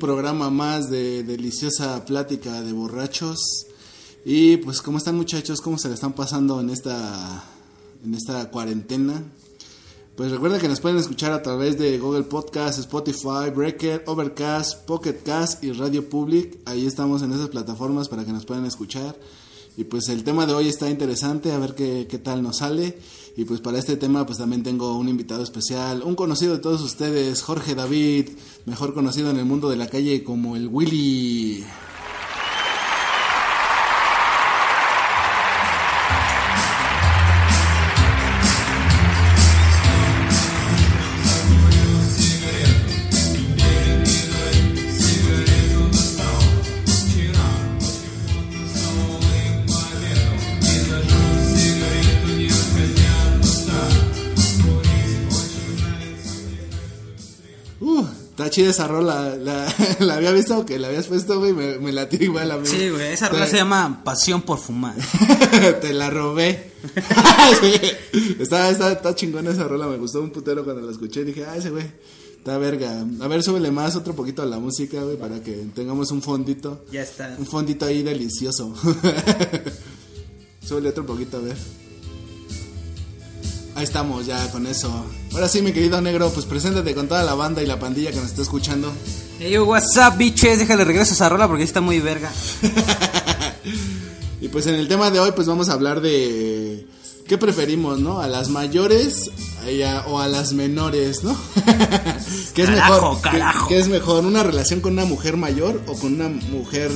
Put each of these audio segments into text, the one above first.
programa más de deliciosa plática de borrachos. Y pues, ¿cómo están muchachos? ¿Cómo se le están pasando en esta, en esta cuarentena? Pues recuerden que nos pueden escuchar a través de Google Podcast, Spotify, Breaker, Overcast, Pocket Cast y Radio Public. Ahí estamos en esas plataformas para que nos puedan escuchar. Y pues el tema de hoy está interesante, a ver qué, qué tal nos sale. Y pues para este tema pues también tengo un invitado especial, un conocido de todos ustedes, Jorge David, mejor conocido en el mundo de la calle como el Willy. Está chida esa rola. La, la había visto que la habías puesto, güey. Me, me la tiró igual a mí. Sí, güey, esa rola Te- se llama Pasión por Fumar. Te la robé. Sí. está, está, está chingona esa rola. Me gustó un putero cuando la escuché. Dije, ah, ese güey. Está verga. A ver, súbele más otro poquito a la música, güey, para que tengamos un fondito. Ya está. Un fondito ahí delicioso. súbele otro poquito, a ver. Ahí estamos, ya con eso. Ahora sí, mi querido negro, pues preséntate con toda la banda y la pandilla que nos está escuchando. Hey, yo, what's up, bitches? Déjale regreso a esa rola porque está muy verga. Y pues en el tema de hoy pues vamos a hablar de qué preferimos, ¿no? A las mayores a- o a las menores, ¿no? ¿Qué es Carajo, mejor? ¿Qué- carajo. ¿Qué, es mejor? ¿Una relación con una mujer mayor o con una mujer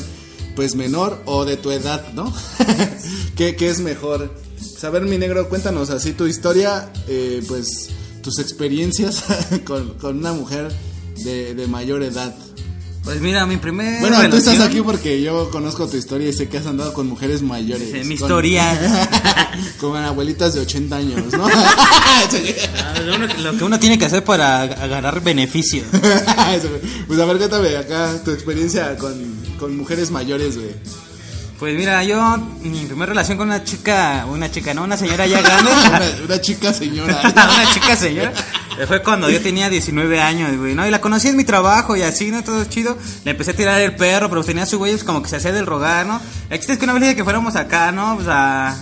pues menor o de tu edad, ¿no? ¿Qué, qué es mejor? Saber mi negro, cuéntanos así tu historia, eh, pues tus experiencias con, con una mujer de, de mayor edad. Pues mira, mi primer Bueno, tú estás relación- aquí porque yo conozco tu historia y sé que has andado con mujeres mayores. Dice, mi con- historia. con abuelitas de 80 años, ¿no? Uno- lo que uno tiene que hacer para agarrar beneficio. pues a ver, cuéntame acá tu experiencia con, con mujeres mayores, güey. Pues mira, yo, mi primera relación con una chica, una chica, no, una señora ya grande. Una, una chica señora. una chica señora. eh, Fue cuando yo tenía 19 años, güey, ¿no? Y la conocí en mi trabajo y así, ¿no? Todo chido. Le empecé a tirar el perro, pero tenía su güey, como que se hacía del rogar, ¿no? El chiste es que una vez dije que fuéramos acá, ¿no? Pues a,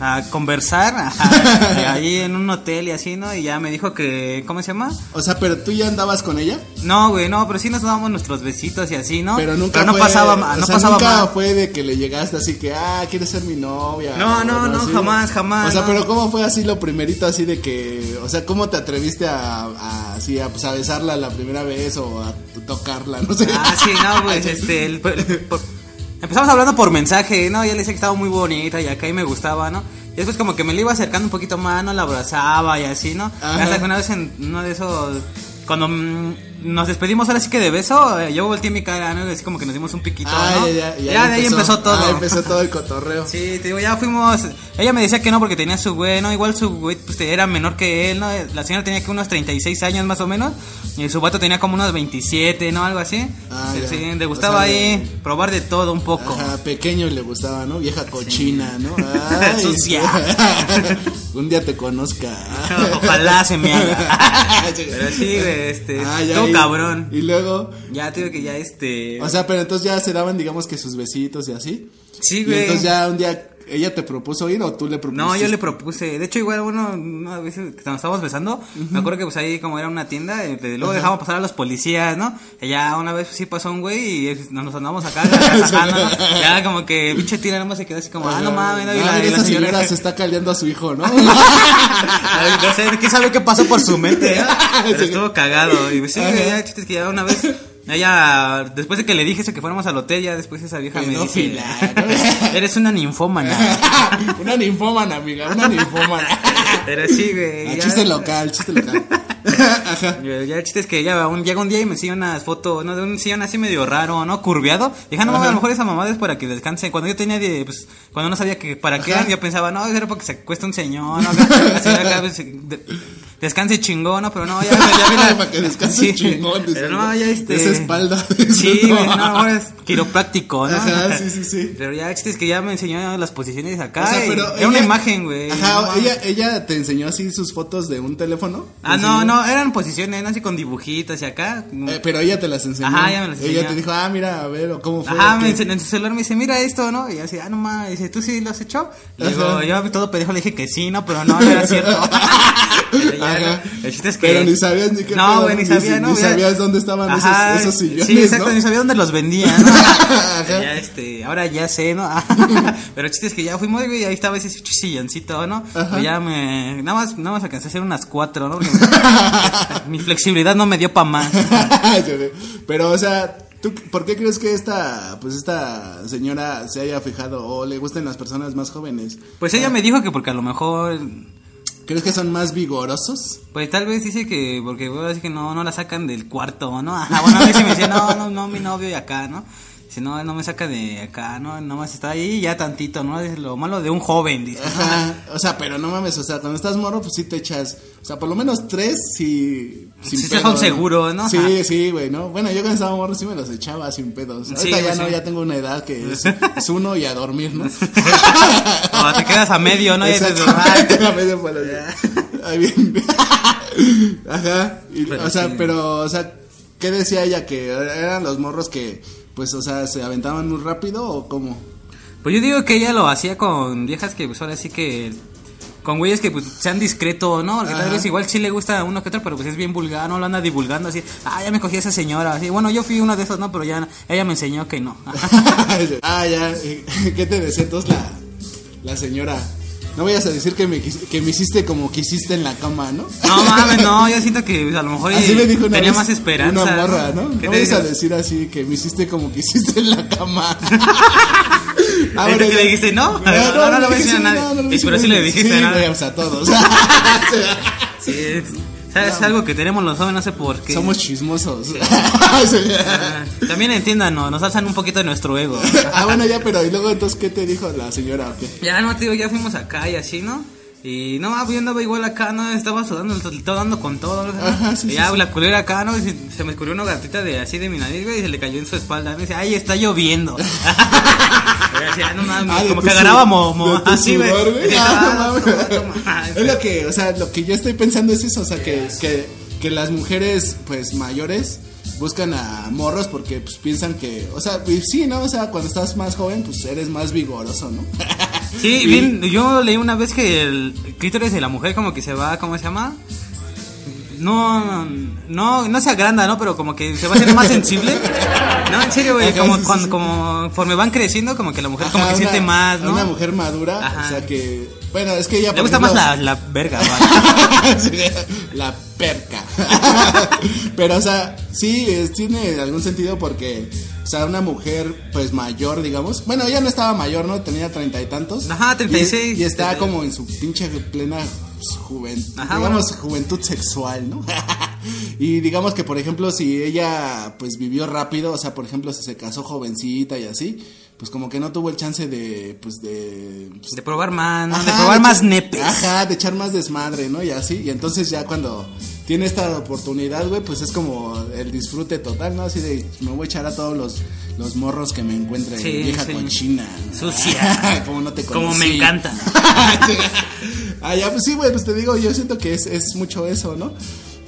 a conversar, ajá, ahí en un hotel y así, ¿no? Y ya me dijo que, ¿cómo se llama? O sea, pero tú ya andabas con ella. No, güey, no, pero sí nos dábamos nuestros besitos y así, ¿no? Pero nunca no fue, pasaba, o no sea, pasaba nunca mal. fue de que le llegaste así que, ah, quieres ser mi novia. No, no, no, jamás, jamás, O sea, no. pero ¿cómo fue así lo primerito así de que, o sea, cómo te atreviste a, a así, a, pues, a besarla la primera vez o a tocarla, no sé? Ah, sí, no, pues, este, el- por- por- empezamos hablando por mensaje, ¿no? Ya le decía que estaba muy bonita y acá y me gustaba, ¿no? Y después como que me le iba acercando un poquito más, ¿no? La abrazaba y así, ¿no? Ajá. Hasta que una vez en uno de esos, cuando mm, nos despedimos ahora sí que de beso, eh, yo volteé mi cara, ¿no? Así como que nos dimos un piquito, Ah, ¿no? ya, ya, ya de ahí empezó todo. Ah, empezó todo el cotorreo. Sí, te digo, ya fuimos. Ella me decía que no porque tenía su güey, ¿no? Igual su güey pues, era menor que él, ¿no? La señora tenía que unos 36 años más o menos. Y su vato tenía como unos 27, ¿no? Algo así. Ah, sí, ya. sí, le O gustaba sea, ahí de- probar de todo un poco. Ajá, pequeño le gustaba, ¿no? Vieja cochina, ¿no? Ay, Sucia. Un día te conozca. Ojalá se me haga. Pero sí, güey, este. Ah, ya, cabrón. Y luego, Ya te digo que ya este. o sea, pero entonces ya se daban, digamos que sus besitos y así. sí, Y güey. entonces ya un día ella te propuso ir o tú le propusiste. No, yo le propuse. De hecho, igual, bueno, una vez que nos estábamos besando, me acuerdo que pues ahí como era una tienda, eh, luego dejamos pasar a los policías, ¿no? Y ya una vez sí pasó un güey y eh, nos nos andamos acá ¿no? Ya como que pinche tira nomás se quedó así como, ah, no mames, ¿no? Y Ah, la, y la señora... se está caldeando a su hijo, ¿no? No sé, ¿quién sabe qué pasó por su mente? Pero estuvo cagado. Y pues sí, ya, el chiste es que ya una vez, ella, después de que le dije eso, que fuéramos al hotel, ya después esa vieja me dice, eres una ninfómana. una ninfómana, amiga, una ninfómana. Pero sí, güey. Ah, ya- chiste local, chiste local. Ajá. Ya el chiste es que ya un, llega un día y me enseña unas fotos, ¿no? De un sillón así medio raro, ¿no? Curviado. Y dije, no, a lo mejor esa mamada es para que descanse. Cuando yo tenía, de, pues, cuando no sabía que para qué eran, yo pensaba, no, era para que se acueste un señor, ¿no? Así, acá, pues, descanse chingón, ¿no? Pero no, ya, ya viene. Para que descanse chingón. Pero no, ya este. Esa espalda. Sí, güey, no, ahora es quiropráctico, ¿no? Ajá, sí, sí, sí. Pero ya, chiste, es que ya me enseñó las posiciones acá. O sea, pero era una ella- imagen, güey. Ajá, no ella, ella te enseñó así sus fotos de un teléfono. ¿Te Ah, no, enseñó? no, eran posiciones, no así con dibujitos y acá. Eh, pero ella te las enseñó. Ajá, ella me las Ella enseñó. te dijo, ah, mira, a ver, o cómo fue. Ajá, me enseñó en su celular me dice, mira esto, ¿no? Y así, ah, no mames, dice, ¿tú sí lo has hecho? Le digo, yo todo pendejo le dije que sí, no, pero no, no era cierto. Pero ya, Ajá. El chiste es que... Pero ni sabías ni qué No, güey, ni sabía, ¿no? Ni Ya- sabías dónde estaban Ajá, esos, esos sillones, Sí, exacto, ¿no? ni sabía dónde los vendían, ¿no? Ajá. ya, este, ahora ya sé, ¿no? Pero el chiste es que ya fuimos, güey, y ahí estaba ese silloncito, ¿no? Pero ya me, nada más, nada más alcancé a hacer unas cuatro, ¿no? Porque mi flexibilidad no me dio pa' más. Pero, o sea, ¿tú por qué crees que esta, pues esta señora se haya fijado o le gusten las personas más jóvenes? Pues ella me dijo que porque a lo mejor ¿Crees que son más vigorosos? Pues tal vez dice que, porque así que no, no la sacan del cuarto, ¿no? Ajá, bueno, a veces me dice, no, no, no, mi novio y acá, ¿no? Dice, no, no me saca de acá, ¿no? Nomás está ahí ya tantito, ¿no? Es lo malo de un joven, dice. Ajá, o sea, pero no mames, o sea, cuando estás morro, pues sí te echas, o sea, por lo menos tres, sin Sí, pedo, son ¿no? Sí, Ajá. sí, güey, ¿no? Bueno, yo cuando estaba morro sí me los echaba sin pedos. Sí, Ahorita ya no, ya tengo una edad que es, es uno y a dormir, ¿no? O te quedas a medio, ¿no? Exactamente, a medio. Ahí bien. Ajá, y, Pero o sea, sí. pero, o sea, ¿qué decía ella? ¿Que eran los morros que, pues, o sea, se aventaban muy rápido o cómo? Pues yo digo que ella lo hacía con viejas que, pues ahora sí que. Con güeyes que pues, sean discretos, ¿no? Que tal vez igual sí le gusta a uno que otro, pero pues es bien vulgar, no lo anda divulgando así. Ah, ya me cogí a esa señora. Así, bueno, yo fui uno de esos, ¿no? Pero ya ella me enseñó que no. ah, ya. ¿Qué te decía entonces la, la señora? No vayas a decir que me, que me hiciste como quisiste en la cama, ¿no? No mames, no, yo siento que a lo mejor Así me dijo una tenía vez más esperanza. una morra, ¿no? ¿Qué No vayas a decir así que me hiciste como quisiste en la cama. Ah, ¿Ahorita que le dijiste no? No, no, no, le voy a decir a nadie. pero sí le dijiste o sea, todos. Sí, es, algo que tenemos los jóvenes, no sé por qué. Somos chismosos. Ah, También entiéndanos, nos alzan un poquito de nuestro ego. ah, bueno, ya, pero ¿y luego entonces qué te dijo la señora? Ya no, tío, ya fuimos acá y así, ¿no? Y no, pues, yo andaba igual acá, ¿no? Estaba sudando, todo dando con todo, ¿no? Ajá, sí, y ya sí. la culera acá, ¿no? Y se, se me escurrió una gatita de así de mi nariz, güey, y se le cayó en su espalda. Me dice, ay, está lloviendo. y decía, no mames, Ah, como que agarraba sudor- mo, mo- de tu así, güey. Ah, estaba, no. Es lo que, o sea, lo que yo estoy pensando es eso, o sea, que, que, que las mujeres, pues, mayores buscan a morros porque, pues, piensan que, o sea, sí, ¿no? O sea, cuando estás más joven, pues, eres más vigoroso, ¿no? Sí, Y- bien, yo leí una vez que el clítoris de la mujer como que se va, ¿cómo se llama? No, no, no se agranda, ¿no? Pero como que se va a hacer más sensible. No, en serio, güey, como cuando, como conforme van creciendo, como que la mujer como que siente más, ¿no? Una mujer madura, Ajá. o sea, que, bueno, es que ella, Le gusta más la, la verga, va. Sí, la perca. Pero, o sea, sí, es- tiene algún sentido porque, o sea, una mujer, pues mayor, digamos. Bueno, ella no estaba mayor, ¿no? Tenía treinta y tantos. Ajá, 36. Y, y estaba como en su pinche plena pues, juventud. Ajá, digamos, bueno. juventud sexual, ¿no? y digamos que, por ejemplo, si ella, pues vivió rápido, o sea, por ejemplo, si se casó jovencita y así. Pues como que no tuvo el chance de, pues de, pues, De probar más, ¿no? De probar de más nepes. Ajá, de echar más desmadre, ¿no? Y así. Y entonces ya cuando tiene esta oportunidad, güey, pues es como el disfrute total, ¿no? Así de, me voy a echar a todos los, los morros que me encuentre. Sí, vieja sí. cochina. Sucia. como no te Como conocí. me encanta. ah, ya, pues sí, güey, pues te digo, yo siento que es, es mucho eso, ¿no?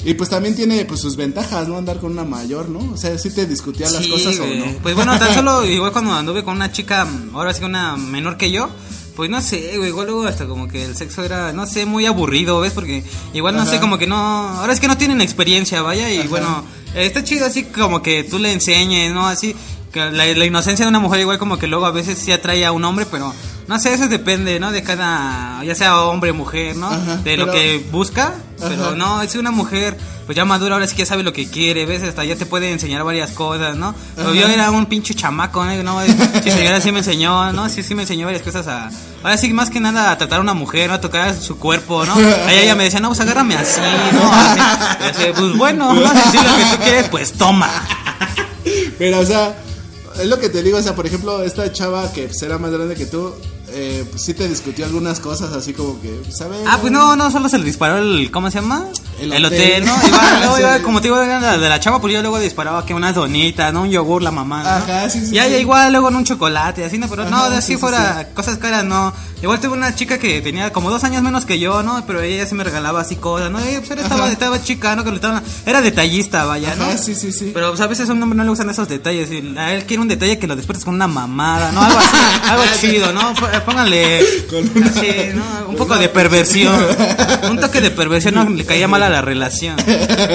Y pues también tiene pues sus ventajas, ¿no? Andar con una mayor, ¿no? O sea, sí te discutía las cosas güey. o no. Pues bueno, tan solo igual cuando anduve con una chica, ahora sí que una menor que yo, pues no sé, güey, igual luego hasta como que el sexo era, no sé, muy aburrido, ¿ves? Porque igual no Ajá. sé, como que no, ahora es que no tienen experiencia, vaya, y Ajá. bueno, está chido así como que tú le enseñes, ¿no? Así, que la, la inocencia de una mujer igual como que luego a veces sí atrae a un hombre, pero no sé, eso depende, ¿no? De cada, ya sea hombre o mujer, ¿no? Ajá, de lo pero- que busca, pero no, es una mujer, pues ya madura, ahora sí que sabe lo que quiere, ¿ves? Hasta ya te puede enseñar varias cosas, ¿no? Pero yo era un pinche chamaco, ¿no? no sí, señora sí me enseñó, ¿no? Sí, sí me enseñó varias cosas a... Ahora sí, más que nada a tratar a una mujer, ¿no? A tocar su cuerpo, ¿no? Ahí ella me decía, no, pues agárrame así, ¿no? Así, pues bueno, ¿no? Si lo que tú quieres, pues toma. Pero, o sea, es lo que te digo, o sea, por ejemplo, esta chava que era más grande que tú, eh, pues sí te discutió algunas cosas así como que, ¿sabes? Ah, pues no, no, solo se le disparó el, ¿cómo se llama? El El, hotel. hotel, ¿no? Igual, luego, Sí. iba, como te digo, era la de la chava, pues yo luego disparaba que unas donitas, ¿no? Un yogur, la mamá, ¿no? Ajá, sí, sí, Y ella sí. igual luego en un chocolate, así, ¿no? Pero no, de así sí, sí, fuera cosas caras, no. Igual tuve una chica que tenía como dos años menos que yo, ¿no? Pero ella sí me regalaba así cosas, ¿no? Y pues era- estaba, estaba chica, ¿no? Que le estaban- era detallista, vaya, ¿no? Ajá, sí, sí, sí. Pero pues, a veces a un hombre no le gustan esos detalles. y a él quiere un detalle que lo despiertes con una mamada, ¿no? Algo así, algo chido, ¿no? P- Pónganle Con una- así, ¿no? Un poco de perversión. Un toque de perversión no le caía mal a la relación.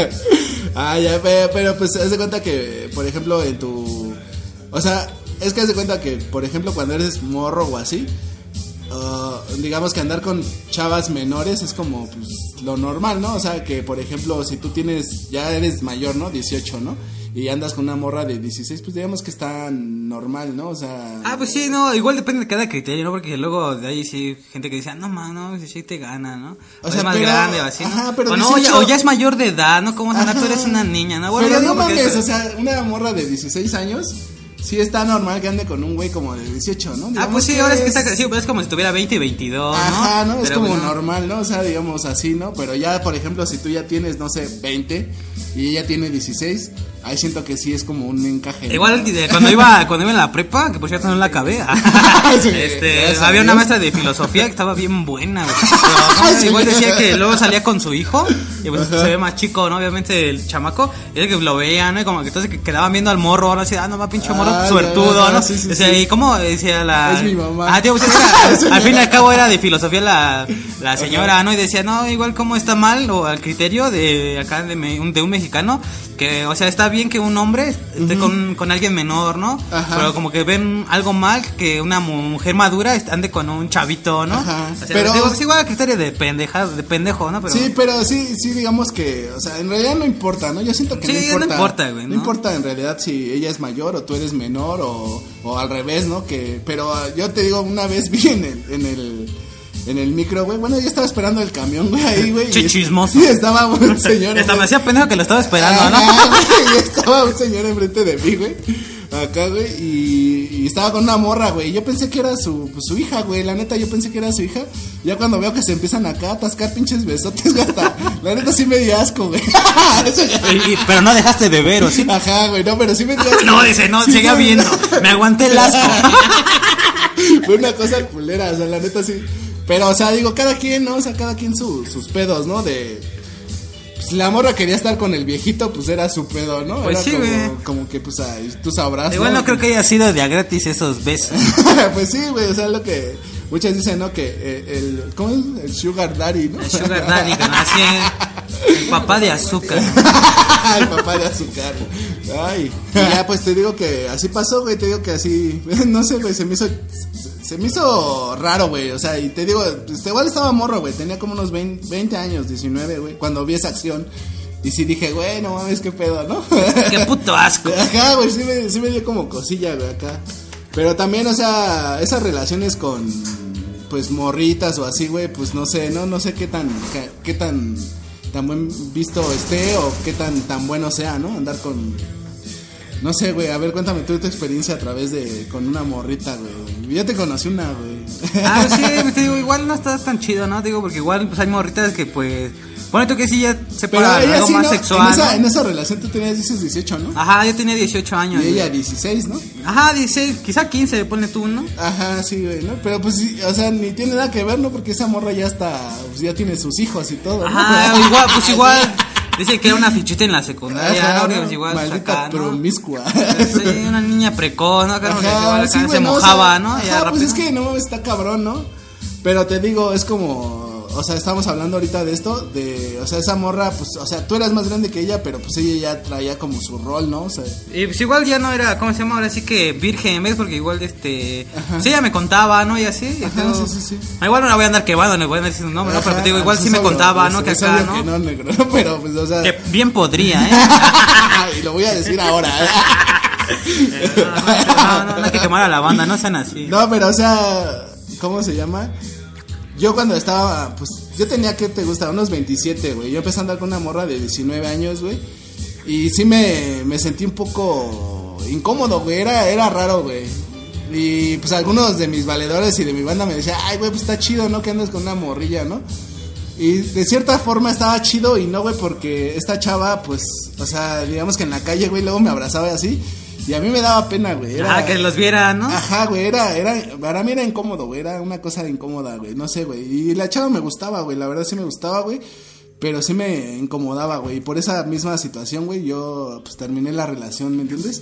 ah, ya, pero, pero pues haz de cuenta que, por ejemplo, en tu... O sea, es que haz de cuenta que, por ejemplo, cuando eres morro o así, ah, digamos que andar con chavas menores es como pues, lo normal, ¿no? O sea, que, por ejemplo, si tú tienes, ya eres mayor, ¿no? 18, ¿no? Y andas con una morra de 16, pues digamos que está normal, ¿no? O sea... Ah, pues sí, no, igual depende de cada criterio, ¿no? Porque luego de ahí sí, gente que dice, ah, no, mano, si sí te gana, ¿no? O, O sea, es más pero- grande o así, ¿no? ajá, pero o, no, 18 ya, o ya es mayor de edad, ¿no? ¿Cómo andar? Tú Ajá. eres una niña, ¿no? Bueno, Pero no porque- mames, o sea, una morra de 16 años, sí está normal que ande con un güey como de 18, ¿no? Ah, pues sí, ahora es que está crecido, pero es como si tuviera 20 y 22, ¿no? Ajá, ¿no? Es como no. normal, ¿no? O sea, digamos así, ¿no? Pero ya, por ejemplo, si tú ya tienes, no sé, 20 y ella tiene 16, ahí siento que sí es como un encaje. ¿no? Igual de- cuando iba cuando iba en la prepa, que por cierto no la acabé, Sí, este, había una maestra de filosofía que estaba bien buena. Pero, Sí. igual decía que luego salía con su hijo y pues se ve más chico, ¿no? Obviamente el chamaco, y era que lo veían, ¿no? Y como que entonces que quedaban viendo al morro, ¿no? Así, ah, no va pinche morro Ah, suertudo, ¿no? sí, sí, Decía, sí. ¿y cómo decía la Es mi mamá. Ah, tío, pues era- al fin y al cabo era de filosofía la, la señora, ¿no? Y decía, no, igual como está mal o al criterio de acá de, me- un, de un mexicano que, o sea, está bien que un hombre esté con, con alguien menor, ¿no? Ajá. Pero como que ven algo mal que una mu- mujer madura ande con un chavito, ¿no? Ajá. O sea, Pero- digo, es igual a criterio de pendeja, de pendejo, ¿no? Pero, Sí, pero sí, sí, digamos que, o sea, en realidad no importa, ¿no? Yo siento que Sí, no no importa. importa, güey, No ¿no? importa en realidad si ella es mayor o tú eres menor o, o al revés, ¿no? Que, pero ah, yo te digo, una vez vi en el, en el, en el micro, güey, bueno, yo estaba esperando el camión, güey, ahí, güey. y Che, es- chismoso. Y estaba un señor. Hasta me hacía pendejo que lo estaba esperando, ¿no? Ajá, güey, y estaba un señor enfrente de mí, güey. Acá, güey. Y, y estaba con una morra, güey. Yo pensé que era su, pues, su hija, güey. La neta, yo pensé que era su hija. Ya cuando veo que se empiezan acá a atascar pinches besotes, güey. Hasta, la neta sí me dio asco, güey. Y- pero no dejaste de ver, ¿o sí? Ajá, güey. No, pero sí me dio asco. No, dice, no, Sí, sí, viendo. Me aguanté el asco. Fue una cosa culera, o sea, la neta sí. Pero, o sea, digo, cada quien, ¿no? O sea, cada quien su- sus pedos, ¿no? De. Pues la morra quería estar con el viejito, pues era su pedo, ¿no? Pues era sí, como, güey. como que, pues, ay, tú sabrás. Igual no creo que haya sido de a gratis esos besos. pues sí, güey, o sea, lo que muchas dicen, ¿no? Que eh, el, ¿cómo es? El sugar daddy, ¿no? El Sugar Daddy, que nací el papá de azúcar. el papá de azúcar. Ay. Y ya, pues te digo que así pasó, güey, te digo que así, no sé, güey, se me hizo, se me hizo raro, güey, o sea, y te digo, pues, igual estaba morro, güey, tenía como unos 20, 20 años, 19, güey, cuando vi esa acción. Y sí dije, güey, no mames, qué pedo, ¿no? Qué puto asco. Acá, güey, sí me, sí me dio como cosilla, güey, acá. Pero también, o sea, esas relaciones con, pues, morritas o así, güey, pues no sé, no, no sé qué tan, qué, qué tan, tan buen visto esté o qué tan, tan bueno sea, ¿no? Andar con, no sé, güey, a ver, cuéntame tú tu experiencia a través de, con una morrita, güey. Yo te conocí una, güey. Ah, sí, te digo, igual no está tan chido, ¿no? Digo, porque igual pues hay morritas que pues. Pone tú que sí ya se Pero para ella algo sí, más ¿no? sexual. En esa, ¿no? en esa relación tú tenías, dices, 18, ¿no? Ajá, yo tenía 18 años. Y ella güey. 16, ¿no? Ajá, 16, quizá 15, pone tú, ¿no? Ajá, sí, güey, ¿no? Pero pues, o sea, ni tiene nada que ver, ¿no? Porque esa morra ya está, pues ya tiene sus hijos y todo, ¿no? Ajá, igual, pues igual. Dice que era una fichita en la secundaria, Ajá, ¿no? Pues igual, Maldita acá, ¿no? promiscua. Sí, una niña precoz, ¿no? Acá, como que igual Ajá, acá sí, se o mojaba, sea, ¿no? Ajá, Ya pues rápido. es que no mames, está cabrón, ¿no? Pero te digo, es como, o sea, estamos hablando ahorita de esto, de, o sea, esa morra, pues, o sea, tú eras más grande que ella, pero pues ella ya traía como su rol, ¿no? O sea, Y pues igual ya no era, ¿cómo se llama? Ahora sí que virgen, ¿ves? Porque igual, este... Pues ella me contaba, ¿no? Y así. y Ajá, todo. sí, sí, sí. Ah, Igual no la voy a andar quemando, no voy a decir su nombre, ¿no? Pero te digo, igual sí me contaba, pues, ¿no? Que acá, ¿no? que no, negro, pero pues, o sea, Que bien podría, ¿eh? y lo voy a decir ahora, ¿eh? No, no, no hay que quemar a la banda, no sean así. No, pero o sea, ¿cómo se llama? Yo cuando estaba, pues, yo tenía que te gusta, unos 27, güey. Yo empecé a andar con una morra de 19 años, güey. Y sí me, me sentí un poco incómodo, güey. Era, era raro, güey. Y pues algunos de mis valedores y de mi banda me decían, ay, güey, pues está chido, ¿no? Que andes con una morrilla, ¿no? Y de cierta forma estaba chido y no, güey, porque esta chava, pues, o sea, digamos que en la calle, güey, luego me abrazaba y así. Y a mí me daba pena, güey. Era, Ah, que los viera, ¿no? Ajá, güey, era, era, para mí era incómodo, güey, era una cosa incómoda, güey, no sé, güey. Y la chava me gustaba, güey, la verdad sí me gustaba, güey. Pero sí me incomodaba, güey. Y por esa misma situación, güey, yo pues terminé la relación, ¿me entiendes?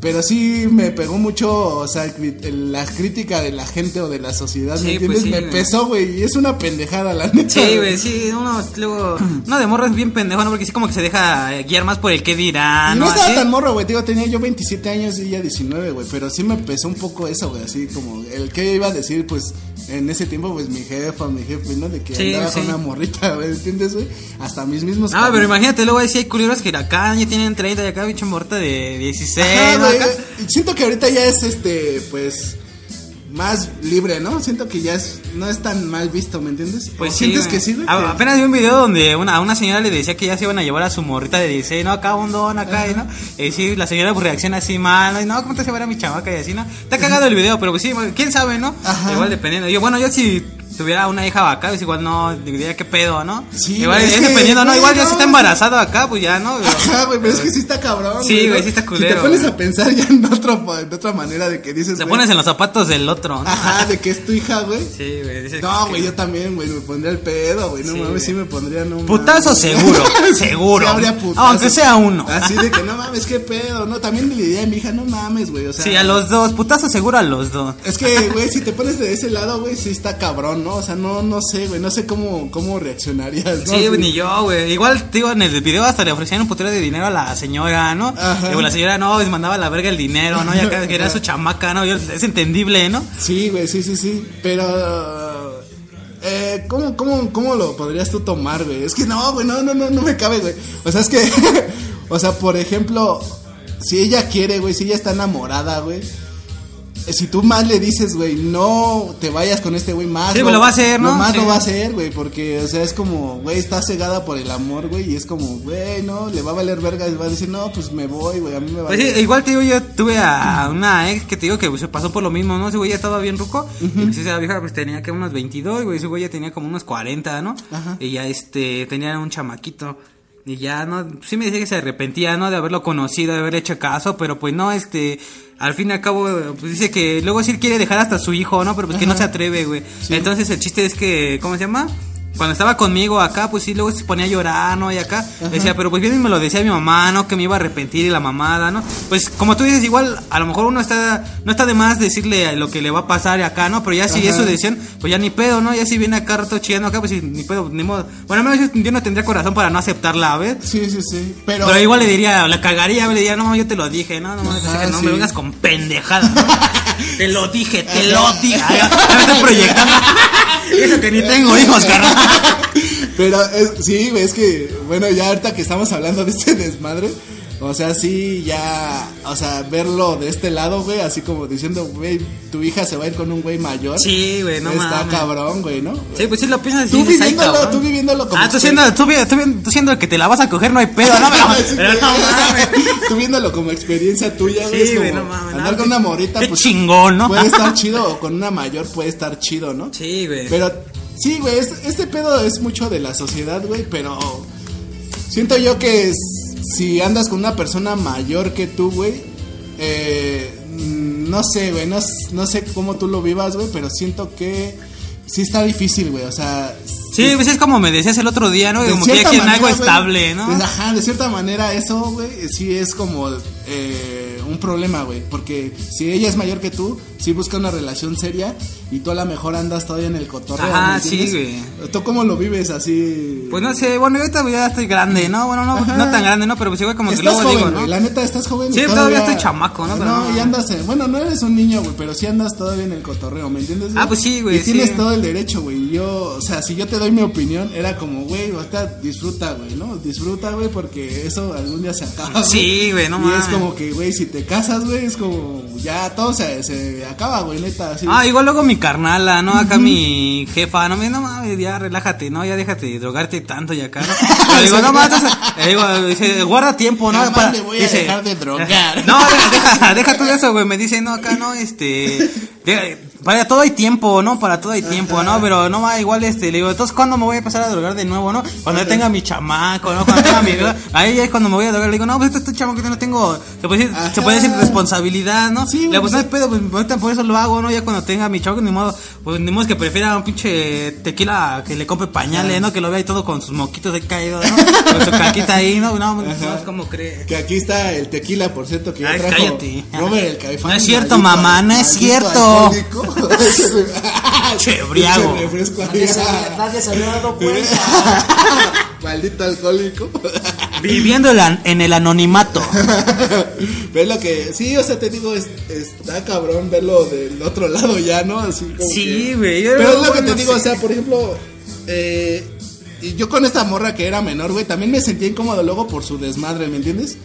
Pero sí me pegó mucho, o sea, la crítica de la gente o de la sociedad, ¿me entiendes? pues sí, me güey. pesó, güey, y es una pendejada, la neta. Sí, güey, sí, uno luego, uno de morro es bien pendejo, ¿no? Porque sí como que se deja guiar más por el que dirá, Y ¿no? no estaba tan morro, güey. Digo, tenía yo 27 años y ella 19, güey. Pero sí me pesó un poco eso, güey. Así como el que iba a decir, pues, en ese tiempo, pues, mi jefa, mi jefe, ¿no? De que Sí, andaba con una morrita, güey. ¿Entiendes, güey? Hasta mis mismos. Ah, pero imagínate, luego sí hay culeros que acá ya tienen 30 y acá bicho morta de 16, Ajá, ¿no? Siento que ahorita ya es, este, pues, más libre, ¿no? Siento que ya es, no es tan mal visto, ¿me entiendes? Pues ¿O sí, ¿Sientes güey. que sí, güey? Ah, Apenas vi un video donde una, a una señora le decía que ya se iban a llevar a su morrita de 16, ¿no? Acá un don, acá, y, ¿no? Y sí, la señora pues reacciona así mal, ¿no? Y, no, ¿cómo te se va a mi chavaca? Y así, ¿no? Está cagado el video, pero pues sí, quién sabe, ¿no? Ajá. Igual dependiendo. Yo, bueno, yo si tuviera una hija acá, pues igual no, diría qué pedo, ¿no? Sí, igual es dependiendo, ¿no? Igual ya si está embarazado acá, pues ya, ¿no? Ajá, güey, pero es que sí está cabrón. Sí, güey, sí está Si culero, te pones a pensar ya en, otro, de otra manera de que dices. Te pones en los zapatos del otro, ¿no? Ajá, de que es tu hija, güey. Sí, güey. No, que- güey, yo también, güey, me pondría el pedo, güey. No Sí, mames, sí me pondría, no Putazo mames. seguro, seguro. Sí, habría putazo. Aunque sea uno. Así de que no mames, qué pedo, ¿no? También le diría a mi hija, no mames, güey, o sea. Sí, a los dos, putazo seguro a los dos. Es que, güey, si te pones de ese lado, güey, sí está cabrón, ¿no? O sea, no, no sé, güey, no sé cómo, cómo reaccionarías, ¿no? Sí, güey, ni yo, güey. Igual, digo, en el video hasta le ofrecían un putero de dinero a la señora, ¿no? Ajá. Y la señora no, les mandaba a la verga el dinero, ¿no? Ya que que era su chamaca, ¿no? Yo- es entendible, ¿no? Sí, güey, sí, sí, sí. Pero. Eh, ¿cómo, cómo, ¿Cómo lo podrías tú tomar, güey? Es que no, güey, no, no, no, no me cabe, güey. O sea, es que. o sea, por ejemplo, si ella quiere, güey, si ella está enamorada, güey. Si tú más le dices, güey, no te vayas con este güey más. Sí, pues lo va a hacer, ¿no? Más Sí. lo va a hacer, güey, porque, o sea, es como, güey, está cegada por el amor, güey, y es como, güey, no, le va a valer verga y va a decir, no, pues me voy, güey, a mí me va Pues sí, igual te digo, yo tuve a una ex que te digo que se pasó por lo mismo, ¿no? Ese güey ya estaba bien ruco. Y pues esa vieja pues tenía que unos 22, güey. Ese güey ya tenía como unos 40, ¿no? Ajá. Y ya este, tenía un chamaquito. Y ya, ¿no? Sí me decía que se arrepentía, ¿no? De haberlo conocido, de haber hecho caso, pero pues no, este... Al fin y al cabo, pues dice que luego sí quiere dejar hasta su hijo, ¿no? Pero pues que no se atreve, güey. Entonces el chiste es que, ¿cómo se llama? Cuando estaba conmigo acá, pues sí, luego se ponía a llorar, ¿no? Y acá decía, pero pues bien me lo decía mi mamá, ¿no? Que me iba a arrepentir y la mamada, ¿no? Pues como tú dices, igual a lo mejor uno está, no está de más decirle lo que le va a pasar acá, ¿no? Pero ya si Ajá. es su decisión, pues ya ni pedo, ¿no? Ya si viene acá rato chillando acá, pues ni pedo, ni modo. Bueno, al menos yo, yo no tendría corazón para no aceptarla, ¿ves? Sí, sí, sí. Pero. Pero igual le diría, la cagaría, le diría, no, yo te lo dije, no, no, no, Ajá, no sí. me vengas con pendejadas. ¿no? te lo dije, te lo dije. Ay, me estoy proyectando. Eso que ni tengo hijos, carnal. Pero es, sí, es que, bueno, ya ahorita que estamos hablando de este desmadre, o sea, sí, ya, o sea, verlo de este lado, güey, así como diciendo, güey, tu hija se va a ir con un güey mayor. Sí, güey, no Está cabrón, güey, ¿no? Sí, pues sí lo piensas Tú y dices, "Ay, viviéndolo, cabrón". tú viviéndolo como Ah, tú siendo, tú, tú tú siendo que te la vas a coger, no hay pedo, no, pero, Sí, pero no mames. Tú viéndolo como experiencia tuya, güey. Sí, güey, no mames, Andar no, con una morrita, qué pues. chingón, ¿no? Puede estar chido, o con una mayor puede estar chido, ¿no? Sí, güey. Pero sí, güey, este, este pedo es mucho de la sociedad, güey, pero siento yo que si andas con una persona mayor que tú, güey, eh, no sé, güey, no, no sé cómo tú lo vivas, güey, pero siento que sí está difícil, güey, o sea... Sí, pues es como me decías el otro día, ¿no? de Como que ya quieren algo estable, ¿no? de- Ajá, de cierta manera eso, güey, sí es como eh, un problema, güey. Porque si ella es mayor que tú, sí busca una relación seria y tú a lo mejor andas todavía en el cotorreo. ¿me sí, entiendes? ¿Tú cómo lo vives así? Pues no sé, bueno, yo ahorita ya estoy grande, ¿no? Bueno, no, no tan grande, ¿no? Pero pues igual como que Estás luego joven, digo, güey, ¿no? la neta estás joven. Sí, todavía estoy chamaco, ¿no? Pero no, no. y andas en, bueno, no eres un niño, güey, pero sí andas todavía en el cotorreo, ¿me entiendes? Ah, pues sí, güey, Y tienes sí. todo el derecho, güey. Yo, o sea, si yo te doy mi opinión, era como, güey, ahorita disfruta, güey, ¿no? Disfruta, güey, porque eso algún día se acaba. güey. Sí, güey, no Y mames. es como que, güey, si te casas, güey, es como, ya todo se, se acaba, güey, neta. Así. Ah, igual luego mi, carnala, ¿no? Acá mi jefa, no, me- no mames, ya relájate, ¿no? Ya déjate de drogarte tanto y acá, ¿no? Pero digo, no mames, le digo, dice, guarda tiempo, ¿no? Me voy a dejar de drogar. No, deja, deja, deja tú eso, güey. Me dice, no, acá no, este. de- para todo hay tiempo, ¿no? Para todo hay tiempo, ¿no? Pero no va igual, este. Le digo, entonces, ¿cuándo me voy a empezar a drogar de nuevo, no? Cuando ya tenga mi chamaco, ¿no? Cuando tenga mi. Ahí es cuando me voy a drogar. Le digo, no, pues este, este chamaco que no tengo. Se puede decir, se puede decir responsabilidad, ¿no? Sí, le pues no pues, hay pedo, pues ahorita por eso lo hago, ¿no? Ya cuando tenga mi chamaco, ni modo. Pues ni modo que prefiera un pinche tequila que le compre pañales, ¿no? Que lo vea ahí todo con sus moquitos ahí caídos, ¿no? Con su caquita ahí, ¿no? No, no, Ajá. es como cree. Que aquí está el tequila, por cierto, que Ay, trajo cállate. Robert el Caifán. No es cierto, mamá, no es cierto. alcohólico. Che, briago. Refresco. Nadie se, nadie se había dado cuenta. Maldito alcohólico. Viviendo en el anonimato. Ves lo que. Sí, o sea, te digo, es- está cabrón verlo del otro lado ya, ¿no? Así como. Sí, güey, Pero es lo que te digo, o sea, por ejemplo. Eh, y yo con esta morra que era menor, güey, también me sentía incómodo luego por su desmadre, ¿me entiendes?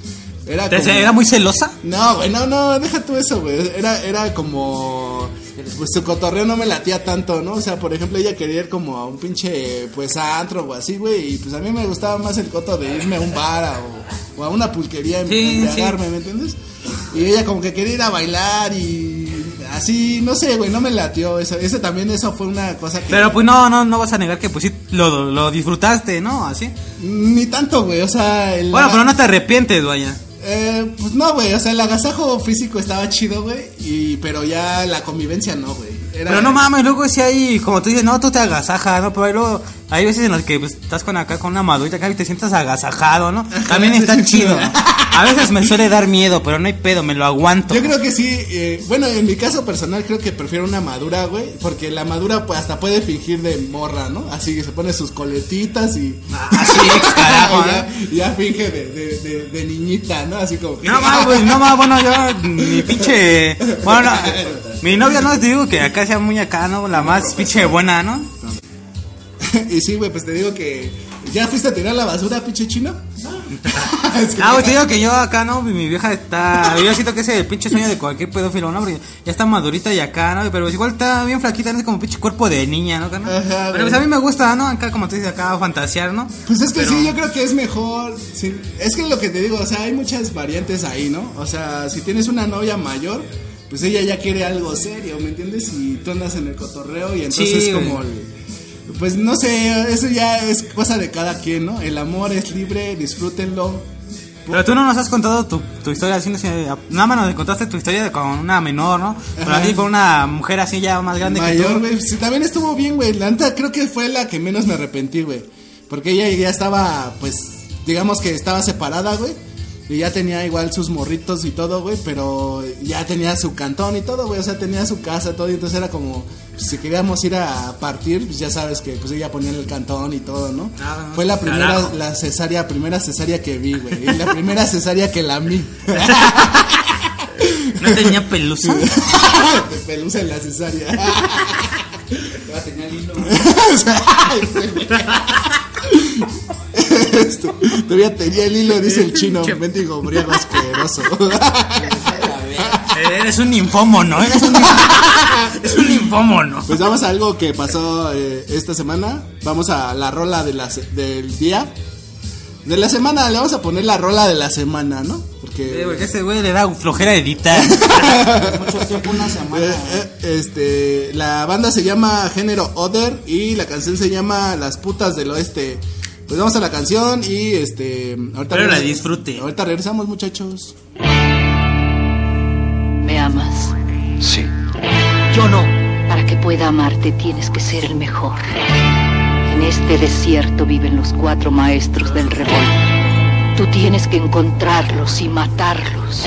Era ¿Te- como- ¿Era muy celosa? No, güey, no, no, deja tú eso, güey. Era, era como. Pues su cotorreo no me latía tanto, ¿no? O sea, por ejemplo, ella quería ir como a un pinche, pues, antro o así, güey. Y pues a mí me gustaba más el coto de irme a un bar a- o, o a una pulquería y Sí, embriagarme, ¿me entiendes? Y ella como que quería ir a bailar y así, no sé, güey, no me latió eso. Ese también, eso fue una cosa que. Pero pues no, no, no vas a negar que pues sí lo, lo disfrutaste, ¿no? Así. Ni tanto, güey, o sea. El, Bueno, pero no te arrepientes, vaya. Eh, pues no, güey, o sea, el agasajo físico estaba chido, güey, y pero ya la convivencia no, güey. Pero no mames, luego si hay, como tú dices, no, tú te agasajas, ¿no? Pero luego, hay veces en las que pues, estás con acá con una madurita acá y te sientas agasajado, ¿no? También está chido. A veces me suele dar miedo, pero no hay pedo, me lo aguanto. Yo creo que sí, eh, bueno, en mi caso personal creo que prefiero una madura, güey, porque la madura pues hasta puede fingir de morra, ¿no? Así que se pone sus coletitas y Así, carajo, ya, ya finge de, de, de, de niñita, ¿no? Así como que... No más, güey, no más, bueno, yo, mi pinche. Bueno, no, mi novia no te digo que acá sea muy acá, ¿no? La más pinche buena, ¿no? y sí, güey, pues te digo que... ¿Ya fuiste a tirar la basura, pinche chino? Es que- Ah, güey, te digo que yo acá, ¿no? Mi vieja está. Yo siento que ese es el pinche sueño de cualquier pedófilo, ¿no? Porque ya está madurita y acá, ¿no? Pero igual está bien flaquita, ¿no? Es como pinche cuerpo de niña, ¿no? ¿no? Ajá, Pero pues a mí me gusta, ¿no? Acá, como te dices, acá fantasear, ¿no? Pues es que Pero- sí, yo creo que es mejor. sí, es que lo que te digo, o sea, hay muchas variantes ahí, ¿no? O sea, si tienes una novia mayor, pues ella ya quiere algo serio, ¿me entiendes? Y tú andas en el cotorreo y entonces Sí, como. el- pues no sé, eso ya es cosa de cada quien, ¿no? El amor es libre, disfrútenlo. Pero tú no nos has contado tu, tu historia así, nada más nos contaste tu historia de con una menor, ¿no? Pero Ajá. así con una mujer así ya más grande que Mayor, tú. güey. Sí, también estuvo bien, güey. La neta creo que fue la que menos me arrepentí, güey. Porque ella ya estaba, pues, digamos que estaba separada, güey. Y ya tenía igual sus morritos y todo, güey. Pero ya tenía su cantón y todo, güey. O sea, tenía su casa, todo. Y entonces era como, pues, si queríamos ir a partir, pues ya sabes que pues ella ponía el cantón y todo, ¿no? Ah, fue la primera, carajo. la cesárea, primera cesárea que vi, güey. Y la primera cesárea que la vi. No tenía pelusa. De pelusa en la cesárea. tenía hilo. Todavía tenía el hilo, dice el chino. Mendigo briago asqueroso. Eres un ninfómono, eres un, es un ninfómono. Pues vamos a algo que pasó eh, esta semana. Vamos a la rola de la del día. De la semana, le vamos a poner la rola de la semana, ¿no? Sí, Porque. porque ese güey le da flojera editar. Mucho tiempo, una semana. eh, eh, este, la banda se llama Género Other y la canción se llama Las putas del oeste. Pues vamos a la canción y este. Ahorita Pero la disfrute. Ahorita regresamos, muchachos. ¿Me amas? Sí. Yo no. Para que pueda amarte tienes que ser el mejor. En este desierto viven los cuatro maestros del revolver. Tú tienes que encontrarlos y matarlos.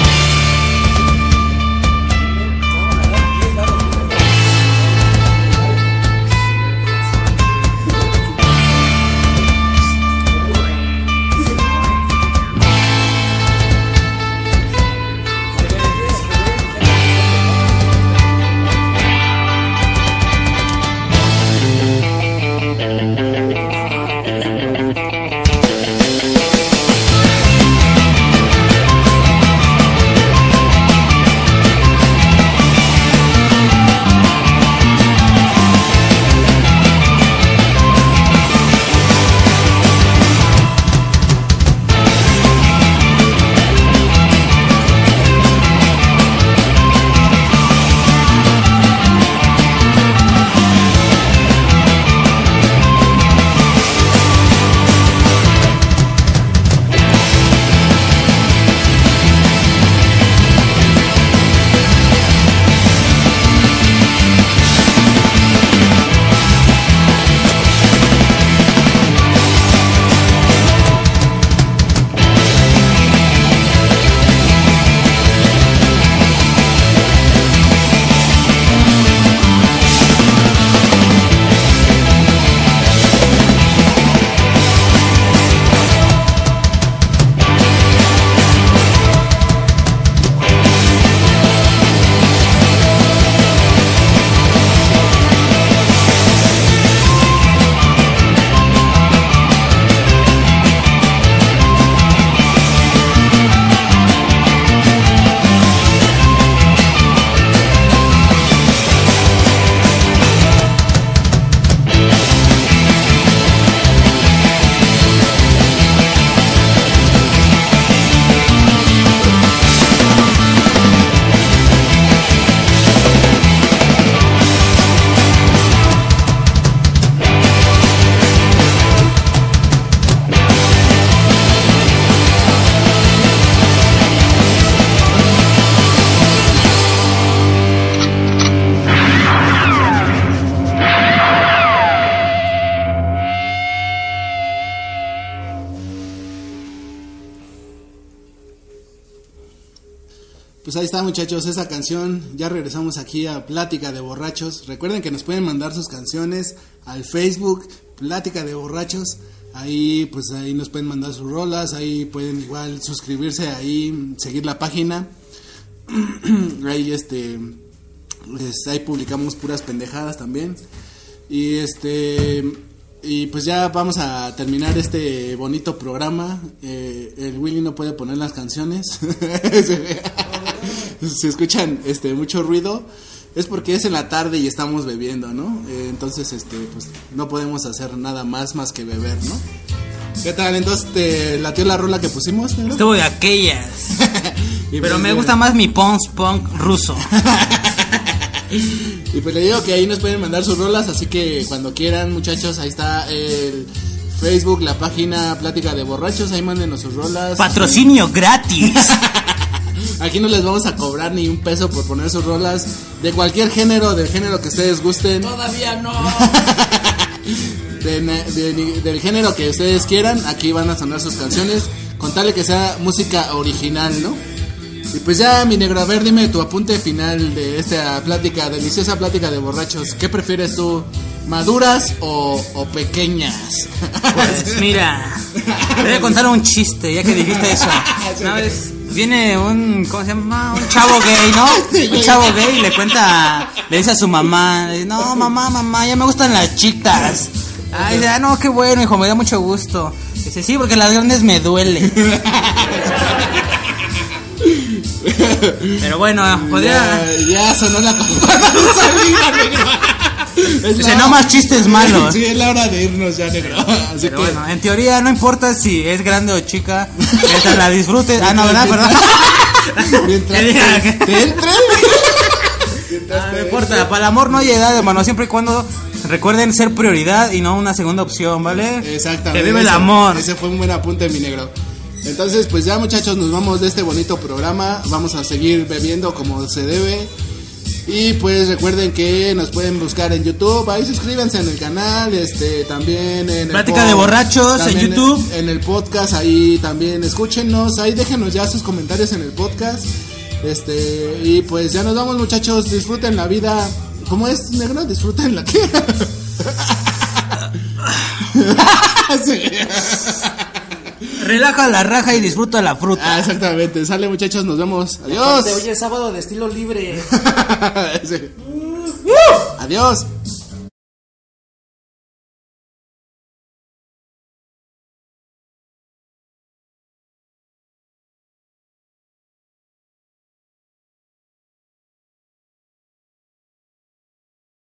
Muchachos, esa canción. Ya regresamos aquí a Plática de Borrachos. Recuerden que nos pueden mandar sus canciones al Facebook, Plática de Borrachos. Ahí pues ahí nos pueden mandar sus rolas, ahí pueden igual suscribirse ahí, seguir la página. ahí este pues, ahí publicamos puras pendejadas también. Y este y pues ya vamos a terminar este bonito programa. Eh, el Willy no puede poner las canciones. Se escuchan este mucho ruido. Es porque es en la tarde y estamos bebiendo, ¿no? Eh, entonces, este, pues no podemos hacer nada más más que beber, ¿no? ¿Qué tal? Entonces, ¿te latió la rola que pusimos? negro? Estuvo de aquellas. Pero pues, me gusta más mi punk punk ruso. Y pues le digo que ahí nos pueden mandar sus rolas, así que cuando quieran, muchachos, ahí está el Facebook, la página Plática de Borrachos, ahí mándenos sus rolas. Patrocinio gratis. Aquí no les vamos a cobrar ni un peso por poner sus rolas de cualquier género, del género que ustedes gusten, Todavía no. de de del género que ustedes quieran, aquí van a sonar sus canciones, con tal de que sea música original, ¿no? Y pues ya, mi negro, a ver, dime tu apunte final de esta plática, deliciosa plática de borrachos. ¿Qué prefieres tú, maduras o, o pequeñas? Pues mira, te voy a contar un chiste, ya que dijiste eso. Vez viene un, ¿cómo se llama? Un chavo gay, ¿no? Un chavo gay y le cuenta, le dice a su mamá, dice, no, mamá, mamá, ya me gustan las chicas. Ah, dice, ah, no, qué bueno, hijo, me da mucho gusto. Dice, sí, porque las grandes me duelen. Pero bueno, podría... Ya, ya sonó la campana de salida, negro. Es Dice, la- no más chistes malos. Sí, es la hora de irnos ya, negro. Así Pero que... bueno, en teoría no importa si es grande o chica, mientras la disfrutes. Ah, no, ¿verdad? Perdón. Mientras te, te. Ah, no importa, para el amor no hay edad, hermano, siempre y cuando recuerden ser prioridad y no una segunda opción, ¿vale? Exactamente. Que vive el amor. Ese fue un buen apunte, mi negro. Entonces, pues ya muchachos, nos vamos de este bonito programa. Vamos a seguir bebiendo como se debe. Y pues recuerden que nos pueden buscar en YouTube, ahí suscríbanse en el canal, este también en el Plática de borrachos en YouTube. En, el podcast ahí también escúchenos, ahí déjenos ya sus comentarios en el podcast. Este, y pues ya nos vamos muchachos, disfruten la vida. ¿Cómo es, negro? Disfruten la que. Sí. Relaja la raja y disfruta la fruta. Ah, exactamente. Sale, muchachos, nos vemos. Adiós. Oye, sábado de estilo libre. Sí. Adiós.